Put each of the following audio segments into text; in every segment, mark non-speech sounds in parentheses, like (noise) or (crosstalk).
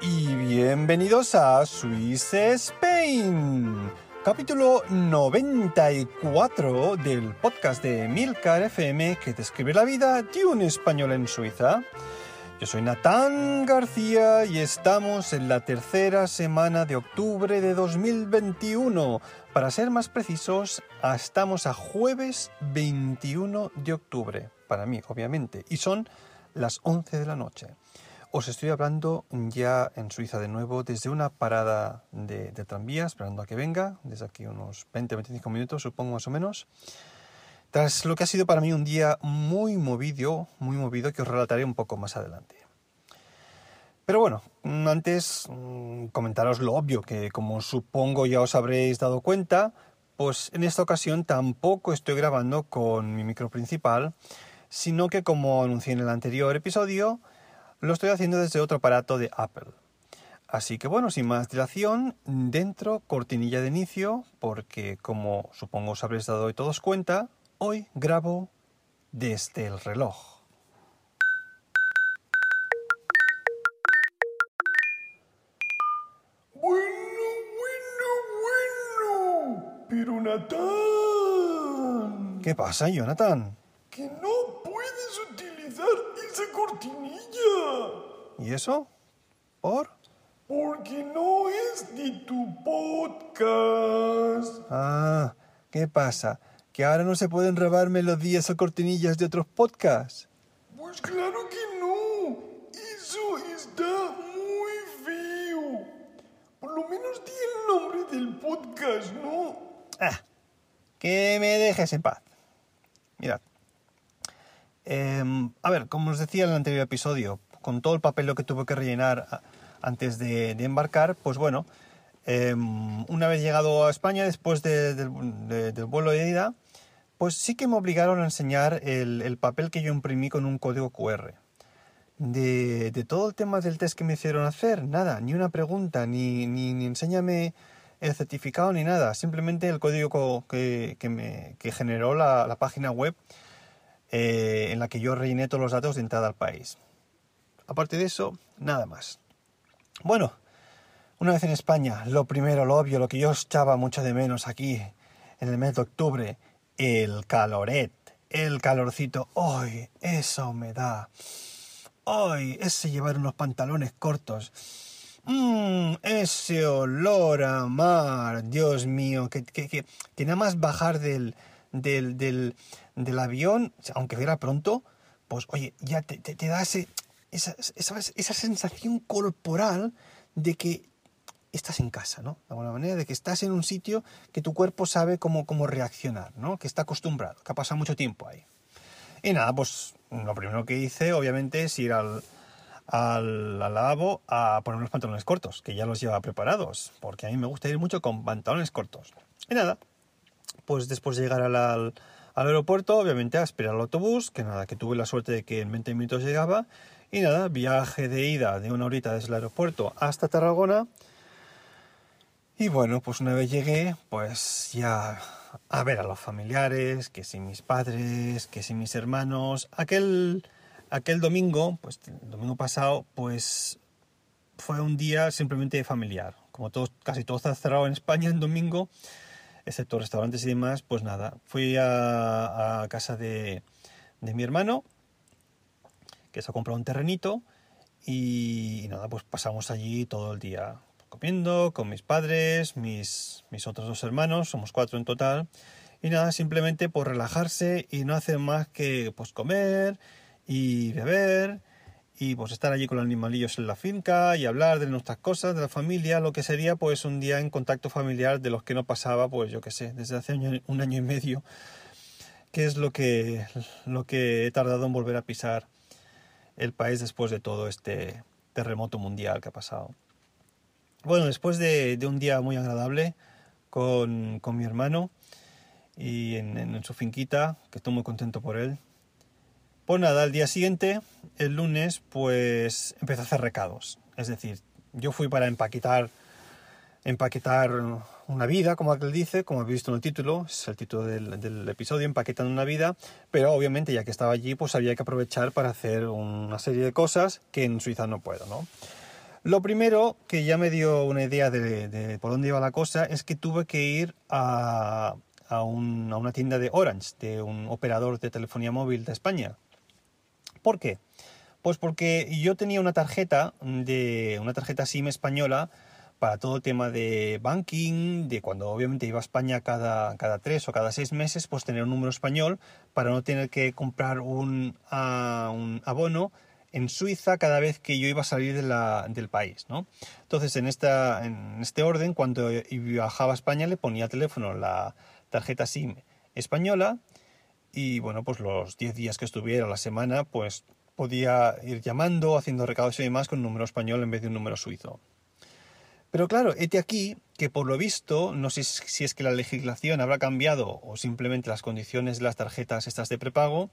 Y bienvenidos a Swiss Spain, capítulo 94 del podcast de Milcar FM que describe la vida de un español en Suiza. Yo soy Natán García y estamos en la tercera semana de octubre de 2021. Para ser más precisos, estamos a jueves 21 de octubre, para mí obviamente, y son las 11 de la noche. Os estoy hablando ya en Suiza de nuevo desde una parada de, de tranvía, esperando a que venga, desde aquí unos 20-25 minutos supongo más o menos. Tras lo que ha sido para mí un día muy movido, muy movido, que os relataré un poco más adelante. Pero bueno, antes mm, comentaros lo obvio, que como supongo ya os habréis dado cuenta, pues en esta ocasión tampoco estoy grabando con mi micro principal, sino que como anuncié en el anterior episodio, lo estoy haciendo desde otro aparato de Apple. Así que bueno, sin más dilación, dentro cortinilla de inicio, porque como supongo os habréis dado hoy todos cuenta, hoy grabo desde el reloj. Bueno, bueno, bueno. Pero Natán, ¿Qué pasa, Jonathan? ¿Y eso? ¿Por? Porque no es de tu podcast. Ah, ¿qué pasa? ¿Que ahora no se pueden grabar melodías o cortinillas de otros podcasts? Pues claro que no. Eso está muy feo. Por lo menos di el nombre del podcast, ¿no? Ah, que me dejes en paz. Mirad. Em, a ver, como os decía en el anterior episodio, con todo el papel que tuve que rellenar antes de, de embarcar, pues bueno, em, una vez llegado a España, después de- de- del vuelo de ida, pues sí que me obligaron a enseñar el, el papel que yo imprimí con un código QR. De, de todo el tema del test que me hicieron hacer, nada, ni una pregunta, ni, ni, ni enséñame el certificado ni nada, simplemente el código que, que me, que generó la, la página web eh, en la que yo rellené todos los datos de entrada al país. Aparte de eso, nada más. Bueno, una vez en España, lo primero, lo obvio, lo que yo echaba mucho de menos aquí en el mes de octubre, el caloret, el calorcito. ¡Ay! Esa humedad. ¡Ay! Ese llevar unos pantalones cortos. Mmm, ese olor a mar, Dios mío, que, nada más bajar del, avión, aunque fuera pronto, pues oye, ya te, te da ese, esa, sensación corporal de que estás en casa, ¿no? De alguna manera, de que estás en un sitio que tu cuerpo sabe cómo, cómo reaccionar, ¿no? Que está acostumbrado, que ha pasado mucho tiempo ahí. Y nada, pues lo primero que hice, obviamente, es ir al, al, lavabo a poner unos pantalones cortos, que ya los llevaba preparados, porque a mí me gusta ir mucho con pantalones cortos. Y nada, pues después de llegar al, al, al aeropuerto, obviamente a esperar al autobús, que nada, que tuve la suerte de que en 20 minutos llegaba, y nada, viaje de ida de una horita desde el aeropuerto hasta Tarragona. Y bueno, pues una vez llegué, pues ya a ver a los familiares, que si mis padres, que si mis hermanos. Aquel, aquel domingo, pues domingo pasado, pues fue un día simplemente familiar. Como todos, casi todo está cerrado en España en domingo, excepto restaurantes y demás, pues nada. Fui a, a casa de, de mi hermano, que se ha comprado un terrenito, y, nada, pues pasamos allí todo el día comiendo con mis padres, mis, mis otros dos hermanos, somos cuatro en total, y nada, simplemente por relajarse y no hacer más que pues comer y beber y pues estar allí con los animalillos en la finca y hablar de nuestras cosas, de la familia, lo que sería pues un día en contacto familiar de los que no pasaba pues yo qué sé, desde hace un año y medio, que es lo que, lo que he tardado en volver a pisar el país después de todo este terremoto mundial que ha pasado. Bueno, después de, un día muy agradable con, con mi hermano y en, en, su finquita, que estoy muy contento por él. Pues nada, al día siguiente, el lunes, pues empecé a hacer recados. Es decir, yo fui para empaquetar, empaquetar una vida, como aquel dice, como habéis visto en el título, es el título del, episodio, empaquetando una vida, pero obviamente ya que estaba allí, pues había que aprovechar para hacer una serie de cosas que en Suiza no puedo, ¿no? Lo primero que ya me dio una idea de, por dónde iba la cosa es que tuve que ir a, a, una tienda de Orange, de un operador de telefonía móvil de España. ¿Por qué? Pues porque yo tenía una tarjeta de una tarjeta SIM española para todo el tema de banking, de cuando obviamente iba a España cada, cada tres o cada seis meses, pues tener un número español para no tener que comprar un, uh, un abono en Suiza cada vez que yo iba a salir de la, del país, ¿no? Entonces, en, esta, en este orden, cuando viajaba a España, le ponía al teléfono la tarjeta SIM española y, bueno, pues los 10 días que estuviera la semana, pues podía ir llamando, haciendo recados y demás con un número español en vez de un número suizo. Pero claro, este aquí que por lo visto, no sé si es que la legislación habrá cambiado o simplemente las condiciones de las tarjetas estas de prepago,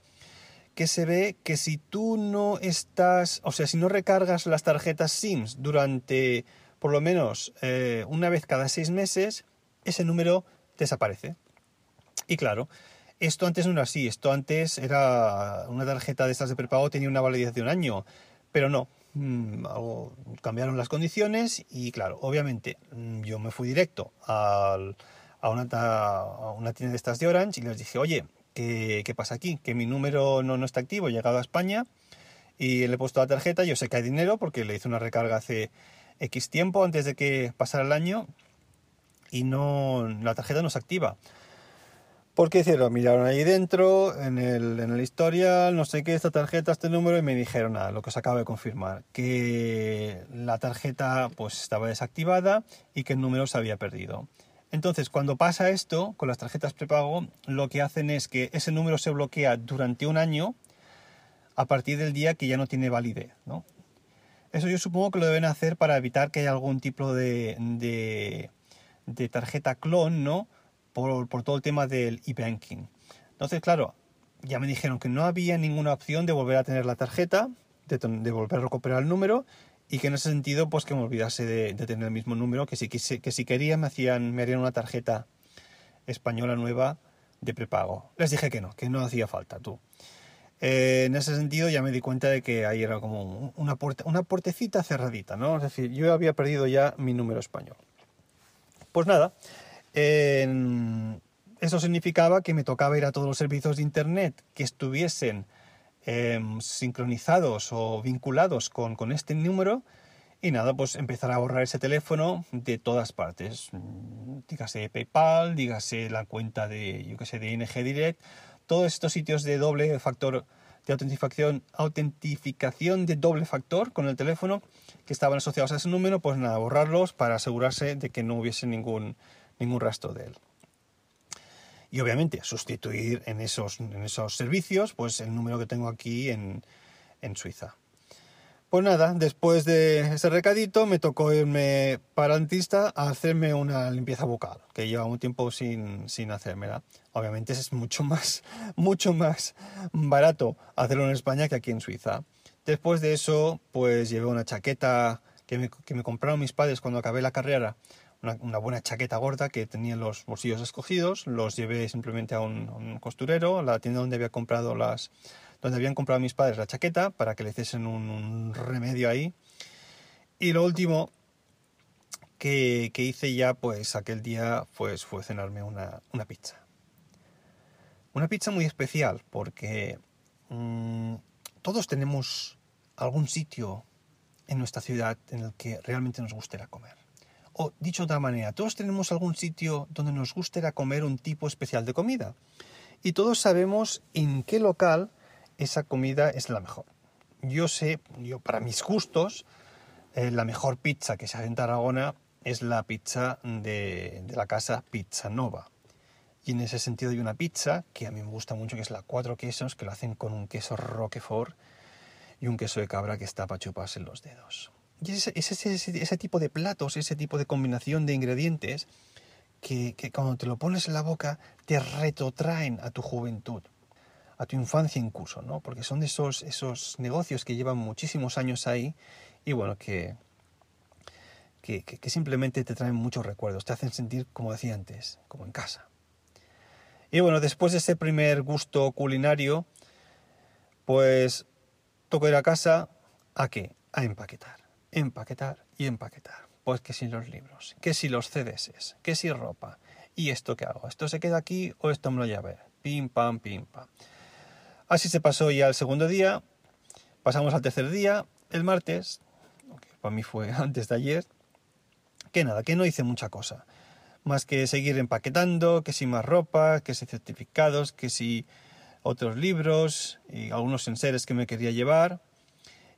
que se ve que si tú no estás, o sea, si no recargas las tarjetas SIMS durante por lo menos eh, una vez cada seis meses, ese número desaparece. Y claro, esto antes no era así, esto antes era una tarjeta de estas de prepago tenía una validez de un año, pero no, mmm, cambiaron las condiciones y claro, obviamente mm, yo me fui directo al, a, una, a tienda de estas de Orange y les dije, oye, ¿qué, pasa aquí? Que mi número no, no está activo, he llegado a España y le he puesto la tarjeta, yo sé que hay dinero porque le hice una recarga hace X tiempo antes de que pasara el año y no la tarjeta no se activa. ¿Por qué hicieron? Miraron ahí dentro, en el, en el historial, no sé qué, esta tarjeta, este número, y me dijeron nada, lo que os acabo de confirmar, que la tarjeta pues estaba desactivada y que el número se había perdido. Entonces, cuando pasa esto con las tarjetas prepago, lo que hacen es que ese número se bloquea durante un año a partir del día que ya no tiene validez. ¿no? Eso yo supongo que lo deben hacer para evitar que haya algún tipo de, de, de tarjeta clon, ¿no? Por, todo el tema del e-banking. Entonces, claro, ya me dijeron que no había ninguna opción de volver a tener la tarjeta, de, volver a recuperar el número y que en ese sentido pues que me olvidase de, tener el mismo número, que si, que, que si quería me, hacían, me harían una tarjeta española nueva de prepago. Les dije que no, que no hacía falta tú. Eh, en ese sentido ya me di cuenta de que ahí era como una, puerta, una puertecita cerradita, ¿no? Es decir, yo había perdido ya mi número español. Pues nada, eso significaba que me tocaba ir a todos los servicios de Internet que estuviesen eh, sincronizados o vinculados con, con, este número y nada, pues empezar a borrar ese teléfono de todas partes. Dígase PayPal, dígase la cuenta de, yo que sé, de ING Direct, todos estos sitios de doble factor de autentificación, autentificación de doble factor con el teléfono que estaban asociados a ese número, pues nada, borrarlos para asegurarse de que no hubiese ningún, ningún rastro de él y obviamente sustituir en esos, en esos servicios pues el número que tengo aquí en, en Suiza. Pues nada, después de ese recadito me tocó irme para el dentista a hacerme una limpieza bucal, que lleva un tiempo sin, sin hacérmela. Obviamente es mucho más, (laughs) mucho más barato hacerlo en España que aquí en Suiza. Después de eso, pues llevé una chaqueta que me, que me compraron mis padres cuando acabé la carrera, una, buena chaqueta gorda que tenía los bolsillos escogidos, los llevé simplemente a un, costurero, a la tienda donde había comprado habían comprado mis padres la chaqueta para que le hiciesen un, remedio ahí. Y lo último que, hice ya, pues aquel día, pues fue cenarme una, una pizza. Una pizza muy especial porque mmm, todos tenemos algún sitio en nuestra ciudad en el que realmente nos gustaría comer. O dicho de otra manera, todos tenemos algún sitio donde nos gustaría comer un tipo especial de comida. Y todos sabemos en qué local esa comida es la mejor. Yo sé, yo para mis gustos, eh, la mejor pizza que se hace en Tarragona es la pizza de, la casa Pizza Nova. Y en ese sentido hay una pizza que a mí me gusta mucho, que es la cuatro quesos, que lo hacen con un queso roquefort y un queso de cabra que está para chuparse los dedos. Y es ese, ese, ese, tipo de platos, ese tipo de combinación de ingredientes que, que cuando te lo pones en la boca te retrotraen a tu juventud a tu infancia en curso, ¿no? Porque son esos, esos negocios que llevan muchísimos años ahí y bueno, que, que, que, que, simplemente te traen muchos recuerdos, te hacen sentir, como decía antes, como en casa. Y bueno, después de ese primer gusto culinario, pues toco ir a casa, ¿a qué? A empaquetar, empaquetar y empaquetar. Pues que si los libros, que si los CDS, que si ropa. ¿Y esto qué hago? ¿Esto se queda aquí o esto me lo llevo? Pim, pam, pim, pam. Así se pasó ya el segundo día, pasamos al tercer día, el martes, que para mí fue (laughs) antes de ayer, que nada, que no hice mucha cosa, más que seguir empaquetando, que si más ropa, que si certificados, que si otros libros y algunos enseres que me quería llevar.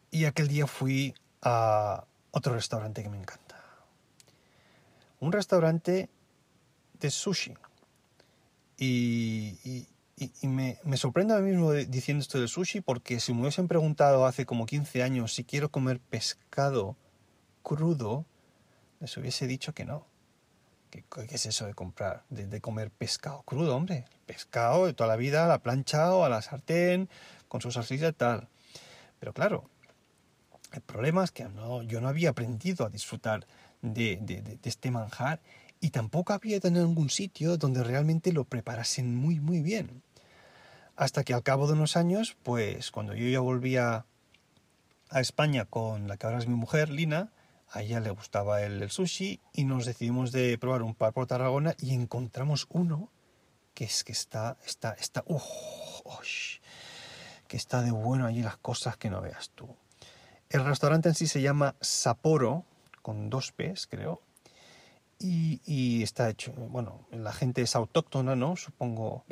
Y aquel día fui a otro restaurante que me encanta. Un restaurante de sushi. Y, y, me, me, sorprende a mí mismo diciendo esto del sushi porque si me hubiesen preguntado hace como 15 años si quiero comer pescado crudo, les hubiese dicho que no. ¿Qué, qué es eso de comprar, de, comer pescado crudo, hombre? Pescado de toda la vida, a la plancha o a la sartén, con su salsilla y tal. Pero claro, el problema es que no, yo no había aprendido a disfrutar de, este manjar y tampoco había tener ningún sitio donde realmente lo preparasen muy, muy bien. Hasta que al cabo de unos años, pues cuando yo ya volvía a España con la que ahora es mi mujer, Lina, a ella le gustaba el, el sushi y nos decidimos de probar un par por Tarragona y encontramos uno que es que está, está, está, uh, oh, que está de bueno allí las cosas que no veas tú. El restaurante en sí se llama Sapporo, con dos P's creo, y, está hecho, bueno, la gente es autóctona, ¿no? Supongo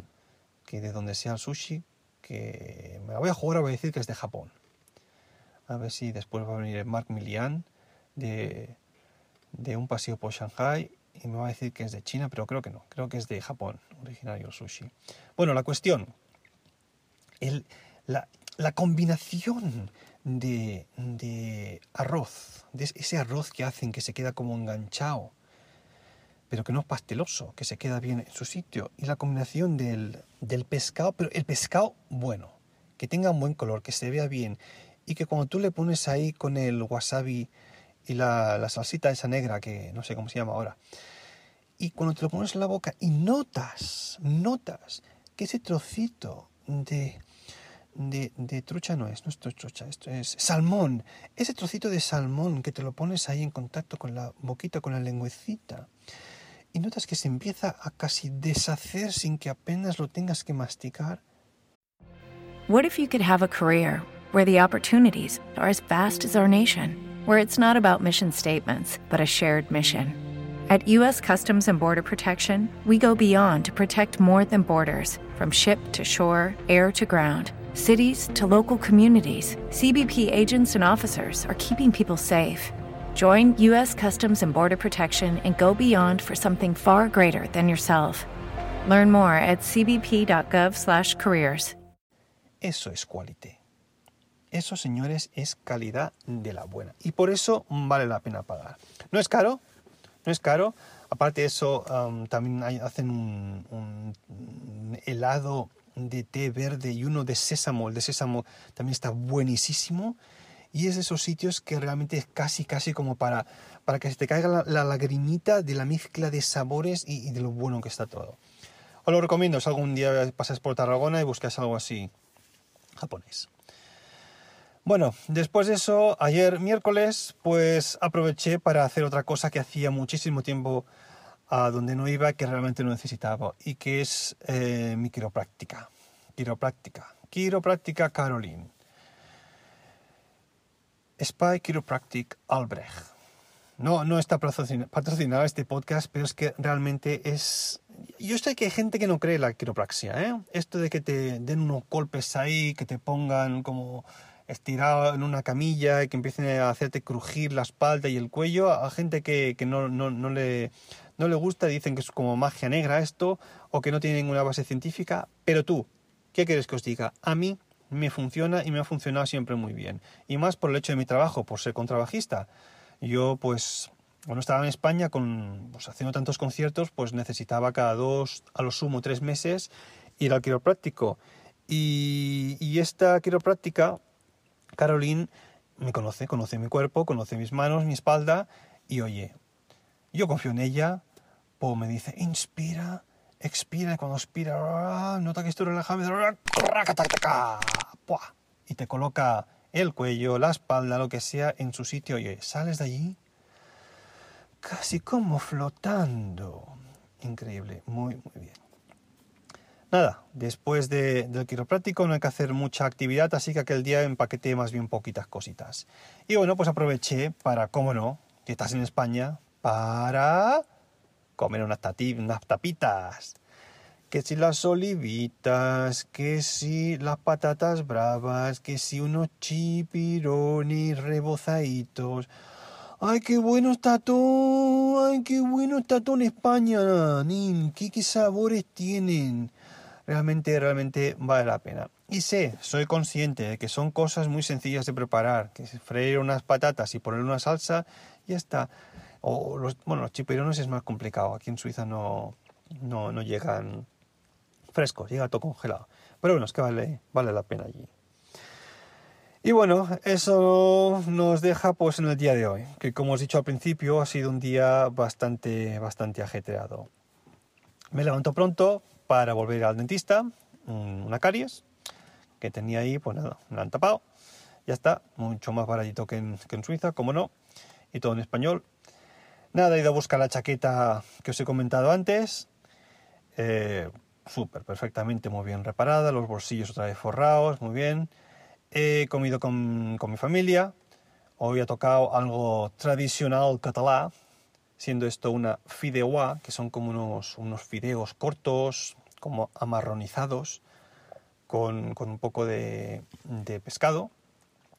que de donde sea el sushi, que me la voy a jugar, voy a decir que es de Japón. A ver si después va a venir Mark Milian de, de un paseo por Shanghai y me va a decir que es de China, pero creo que no, creo que es de Japón, originario el sushi. Bueno, la cuestión, el, la, la combinación de, de arroz, de ese arroz que hacen que se queda como enganchado, pero que no es pasteloso, que se queda bien en su sitio. Y la combinación del, del, pescado, pero el pescado bueno, que tenga un buen color, que se vea bien, y que cuando tú le pones ahí con el wasabi y la, la salsita esa negra, que no sé cómo se llama ahora, y cuando te lo pones en la boca y notas, notas que ese trocito de, de, de, trucha no es, no esto es trucha, esto es salmón. Ese trocito de salmón que te lo pones ahí en contacto con la boquita, con la lengüecita, y notas que se empieza a casi deshacer sin que apenas lo tengas que masticar. What if you could have a career where the opportunities are as vast as our nation, where it's not about mission statements, but a shared mission? At U.S. Customs and Border Protection, we go beyond to protect more than borders from ship to shore, air to ground. Cities to local communities, CBP agents and officers are keeping people safe. Join U.S. Customs and Border Protection and go beyond for something far greater than yourself. Learn more at cbp.gov/careers. Eso es qualité. Eso, señores, es calidad de la buena. Y por eso vale la pena pagar. No es caro, no es caro. Aparte de eso, um, también hay, hacen un, un, helado de té verde y uno de sésamo. El de sésamo también está buenísimo. y es de esos sitios que realmente es casi, casi como para, para que se te caiga la, la lagrimita de la mezcla de sabores y, y, de lo bueno que está todo. Os lo recomiendo si algún día pasas por Tarragona y buscas algo así japonés. Bueno, después de eso, ayer miércoles, pues aproveché para hacer otra cosa que hacía muchísimo tiempo a donde no iba, que realmente no necesitaba, y que es eh, mi quiropráctica. Quiropráctica. Quiropráctica Caroline. Spy Chiropractic Albrecht. No, no está patrocinado este podcast, pero es que realmente es... Yo sé que hay gente que no cree la quiropraxia, ¿eh? Esto de que te den unos golpes ahí, que te pongan como estirado en una camilla y que empiecen a hacerte crujir la espalda y el cuello, a gente que, que no, no, no, le, no le gusta, dicen que es como magia negra esto, o que no tiene ninguna base científica, pero tú, ¿qué quieres que os diga? A mí me funciona y me ha funcionado siempre muy bien. Y más por el hecho de mi trabajo, por ser contrabajista. Yo, pues, cuando estaba en España con, pues, haciendo tantos conciertos, pues necesitaba cada dos, a lo sumo tres meses, ir al quiropráctico. Y, y esta quiropráctica, Caroline, me conoce, conoce mi cuerpo, conoce mis manos, mi espalda, y oye, yo confío en ella, pues me dice, inspira, expira, y cuando expira, nota que estoy relajado, y te coloca el cuello, la espalda, lo que sea, en su sitio, y sales de allí casi como flotando. Increíble, muy, muy bien. Nada, después de, del quiropráctico no hay que hacer mucha actividad, así que aquel día empaqueté más bien poquitas cositas. Y bueno, pues aproveché para, cómo no, que estás en España, para comer unas, unas tapitas. Que si las olivitas, que si las patatas bravas, que si unos chipirones rebozaditos. ¡Ay, qué bueno está todo! ¡Ay, qué bueno está todo en España! ¡Nin! ¿Qué, ¿Qué sabores tienen? Realmente, realmente vale la pena. Y sé, soy consciente de que son cosas muy sencillas de preparar, que freír unas patatas y poner una salsa, y ya está. O los, bueno, los chipirones es más complicado. Aquí en Suiza no, no, no llegan fresco, llega todo congelado. Pero bueno, es que vale, vale la pena allí. Y bueno, eso nos deja pues en el día de hoy, que como os he dicho al principio ha sido un día bastante, bastante ajetreado. Me levanto pronto para volver al dentista, una caries que tenía ahí, pues nada, me la han tapado, ya está, mucho más baratito que en, que en Suiza, como no, y todo en español. Nada, he ido a buscar la chaqueta que os he comentado antes, eh, súper, perfectamente, muy bien reparada, los bolsillos otra vez forrados, muy bien. He comido con, con mi familia, hoy ha tocado algo tradicional catalá, siendo esto una fideuá, que son como unos, unos fideos cortos, como amarronizados, con, con un poco de, de, pescado.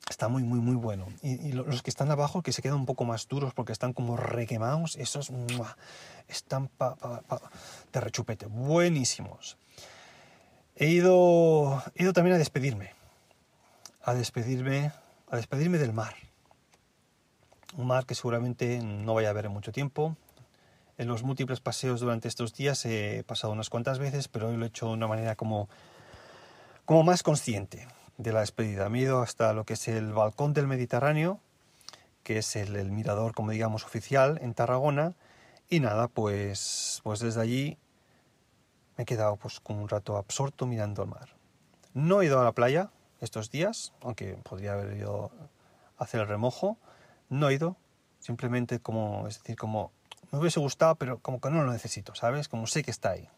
Está muy, muy, muy bueno. Y, los que están abajo, que se quedan un poco más duros porque están como requemados, esos están pa, pa, pa, de rechupete, buenísimos. He ido, he ido también a despedirme, a despedirme, a despedirme del mar. Un mar que seguramente no vaya a ver en mucho tiempo. En los múltiples paseos durante estos días he pasado unas cuantas veces, pero hoy lo he hecho de una manera como, como más consciente de la despedida. Me he ido hasta lo que es el balcón del Mediterráneo, que es el, mirador, como digamos, oficial en Tarragona, y nada, pues, pues desde allí me he quedado pues como un rato absorto mirando al mar. No he ido a la playa estos días, aunque podría haber ido a hacer el remojo. No he ido, simplemente como, es decir, como me hubiese gustado, pero como que no lo necesito, ¿sabes? Como sé que está ahí.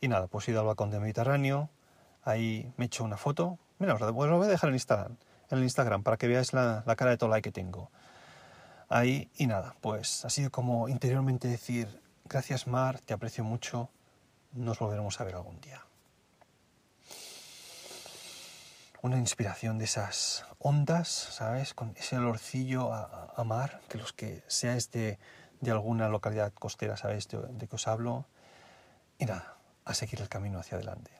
Y nada, pues he ido al balcón del Mediterráneo, ahí me he hecho una foto. Mira, os lo voy a dejar en Instagram, en el Instagram para que veáis la, la cara de Tolai que tengo ahí y nada, pues ha sido como interiormente decir, gracias Mar, te aprecio mucho, nos volveremos a ver algún día. Una inspiración de esas ondas, ¿sabes? Con ese olorcillo a, mar, que los que seáis de, de alguna localidad costera, ¿sabéis de, de os hablo? Y nada, a seguir el camino hacia adelante.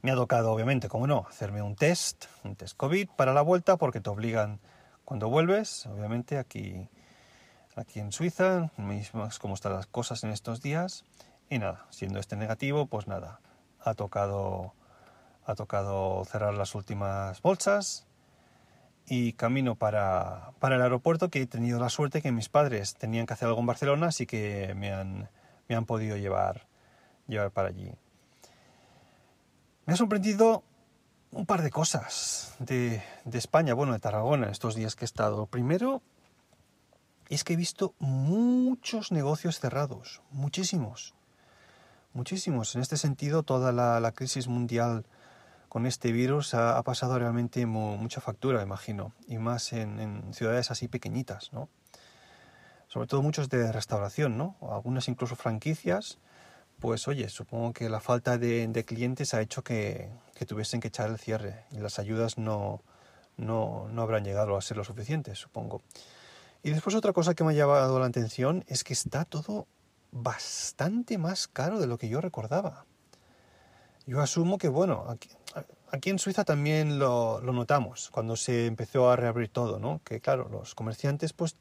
Me ha tocado, obviamente, como no, hacerme un test, un test COVID para la vuelta, porque te obligan cuando vuelves, obviamente aquí, aquí en Suiza, mismo es como están las cosas en estos días. Y nada, siendo este negativo, pues nada, ha tocado, ha tocado cerrar las últimas bolsas y camino para, para, el aeropuerto que he tenido la suerte que mis padres tenían que hacer algo en Barcelona, así que me han, me han podido llevar, llevar para allí. Me ha sorprendido un par de cosas de, de España, bueno, de Tarragona, estos días que he estado. Primero, es que he visto muchos negocios cerrados, muchísimos, muchísimos. En este sentido, toda la, la crisis mundial con este virus ha, pasado realmente mucha factura, imagino, y más en, ciudades así pequeñitas, ¿no? Sobre todo muchos de restauración, ¿no? Algunas incluso franquicias, pues oye, supongo que la falta de, de clientes ha hecho que, que, tuviesen que echar el cierre y las ayudas no, no, no habrán llegado a ser lo suficientes, supongo. Y después otra cosa que me ha llamado la atención es que está todo bastante más caro de lo que yo recordaba. Yo asumo que, bueno, aquí, en Suiza también lo, notamos cuando se empezó a reabrir todo, ¿no? Que claro, los comerciantes pues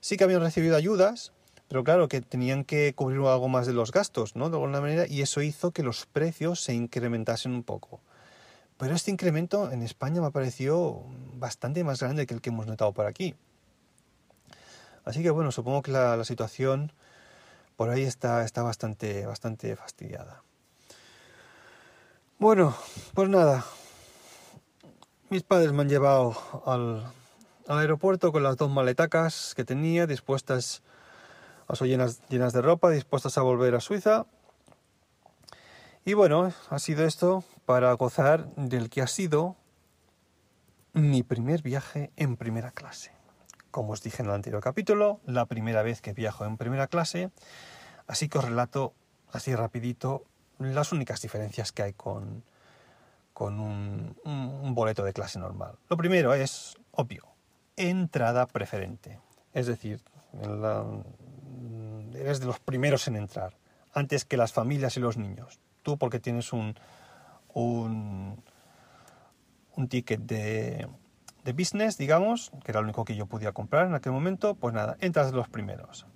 sí que habían recibido ayudas, pero claro que tenían que cubrir algo más de los gastos, ¿no? De alguna manera, y eso hizo que los precios se incrementasen un poco. Pero este incremento en España me ha parecido bastante más grande que el que hemos notado por aquí. Así que bueno, supongo que la, la situación por ahí está, está bastante, bastante fastidiada. Bueno, pues nada. Mis padres me han llevado al, aeropuerto con las dos maletacas que tenía, dispuestas, ser llenas, llenas de ropa, dispuestas a volver a Suiza. Y bueno, ha sido esto para gozar del que ha sido mi primer viaje en primera clase. Como os dije en el anterior capítulo, la primera vez que viajo en primera clase, así que os relato así rapidito las únicas diferencias que hay con, con un, boleto de clase normal. Lo primero es, obvio, entrada preferente. Es decir, la, eres de los primeros en entrar, antes que las familias y los niños. Tú porque tienes un, un, un ticket de, de business, digamos, que era lo único que yo podía comprar en aquel momento, pues nada, entras de los primeros.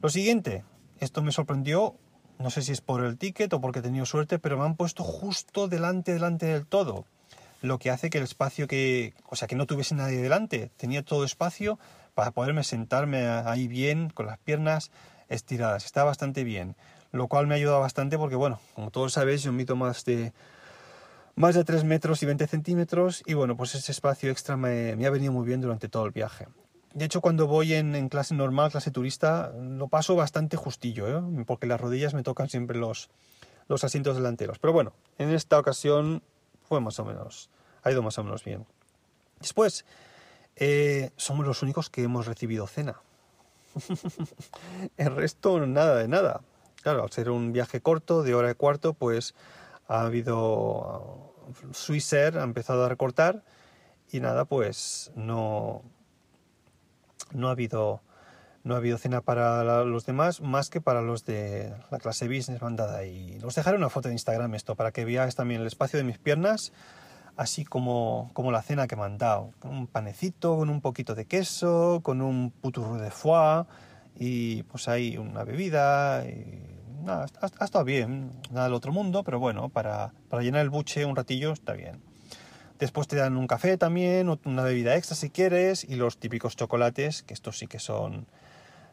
Lo siguiente, esto me sorprendió, no sé si es por el ticket o porque he tenido suerte, pero me han puesto justo delante, delante del todo. Lo que hace que el espacio que, o sea, que no tuviese nadie delante, tenía todo espacio para poderme sentarme ahí bien, con las piernas estiradas. Está bastante bien. Lo cual me ha ayudado bastante porque, bueno, como todos sabéis, yo mido más de más de 3 metros y 20 centímetros y bueno, pues ese espacio extra me, me ha venido muy bien durante todo el viaje. De hecho, cuando voy en, clase normal, clase turista, lo paso bastante justillo, ¿eh? porque las rodillas me tocan siempre los, los asientos delanteros. Pero bueno, en esta ocasión fue más o menos, ha ido más o menos bien. Después, eh, somos los únicos que hemos recibido cena. (laughs) el resto, nada de nada. Claro, al ser un viaje corto, de hora y cuarto, pues ha habido Swissair ha empezado a recortar y nada, pues no, no ha habido no ha habido cena para los demás más que para los de la clase business mandada y os dejaré una foto de Instagram esto para que veáis también el espacio de mis piernas así como, como la cena que me han un panecito con un poquito de queso con un puturro de foie y pues hay una bebida y nada, ha, ha, estado bien, nada del otro mundo, pero bueno, para, para, llenar el buche un ratillo está bien. Después te dan un café también, una bebida extra si quieres, y los típicos chocolates, que estos sí que son,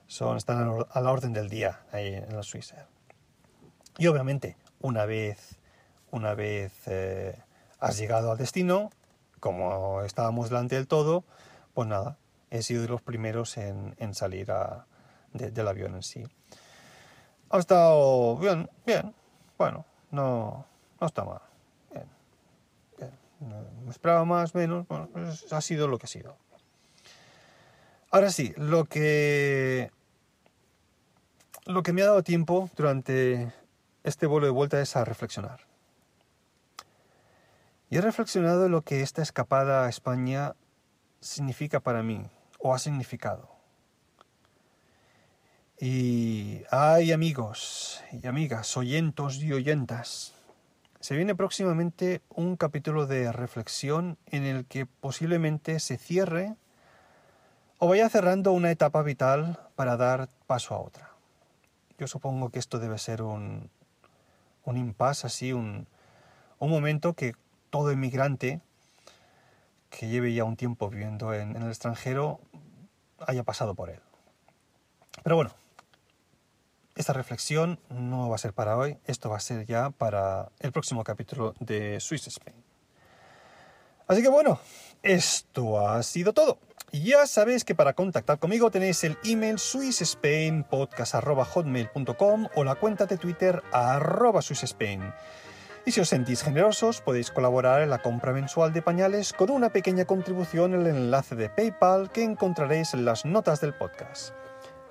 están a la orden del día ahí en la Suiza. Y obviamente, una vez, una vez eh, has llegado al destino, como estábamos delante del todo, pues nada, he sido de los primeros en, salir del avión en sí. Ha estado bien, bien. Bueno, no, no está mal. No, esperaba más, menos. Bueno, pues ha sido lo que ha sido. Ahora sí, lo que lo que me ha dado tiempo durante este vuelo de vuelta es a reflexionar. Y he reflexionado en lo que esta escapada a España significa para mí, o ha significado. Y ay amigos y amigas, oyentos y oyentas, se viene próximamente un capítulo de reflexión en el que posiblemente se cierre o vaya cerrando una etapa vital para dar paso a otra. Yo supongo que esto debe ser un, un impasse, así, un, un momento que todo inmigrante que lleve ya un tiempo viviendo en, en el extranjero haya pasado por él. Pero bueno, esta reflexión no va a ser para hoy, esto va a ser ya para el próximo capítulo de Swiss Spain. Así que bueno, esto ha sido todo. Ya sabéis que para contactar conmigo tenéis el email swissspainpodcast.hotmail.com o la cuenta de Twitter arroba swissspain. Y si os sentís generosos, podéis colaborar en la compra mensual de pañales con una pequeña contribución en el enlace de PayPal que encontraréis en las notas del podcast.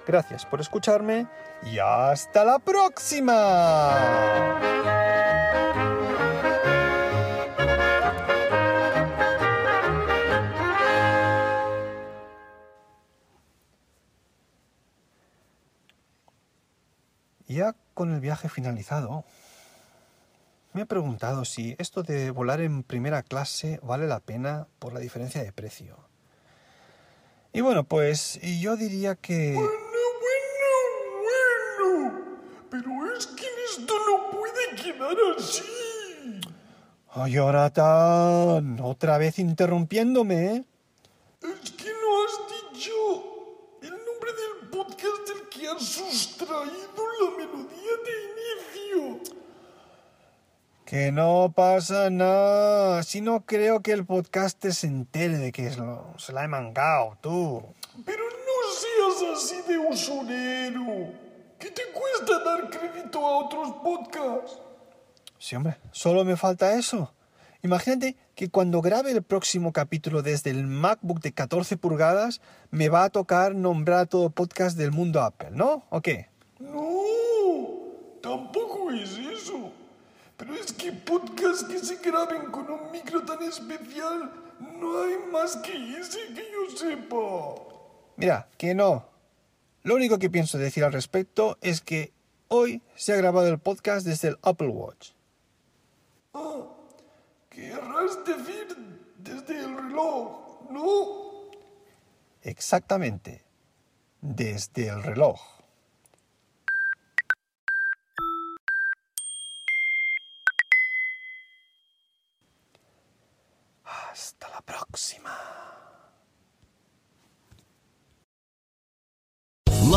Gracias por escucharme y hasta la próxima. Ya con el viaje finalizado, me he preguntado si esto de volar en primera clase vale la pena por la diferencia de precio. Y bueno, pues yo diría que... Bueno, bueno, bueno. Pero es que esto no puede quedar así. Oh, Jonathan, otra vez interrumpiéndome. ¿eh? Es que no has dicho el nombre del podcast del que has sustraído la melodía de inicio. Que no pasa nada. Si no creo que el podcast se entere de que lo- se la he mangado, tú. Pero no seas así de usurero. ¿Qué te cuesta dar crédito a otros podcasts? Sí, hombre, solo me falta eso. Imagínate que cuando grabe el próximo capítulo desde el MacBook de 14 pulgadas, me va a tocar nombrar a todo podcast del mundo Apple, ¿no? ¿O qué? No, tampoco es eso. Pero es que podcasts que se graben con un micro tan especial, no hay más que ese que yo sepa. Mira, que no. Lo único que pienso decir al respecto es que hoy se ha grabado el podcast desde el Apple Watch. Ah, querrás decir desde el reloj, ¿no? Exactamente. Desde el reloj. Hasta la próxima.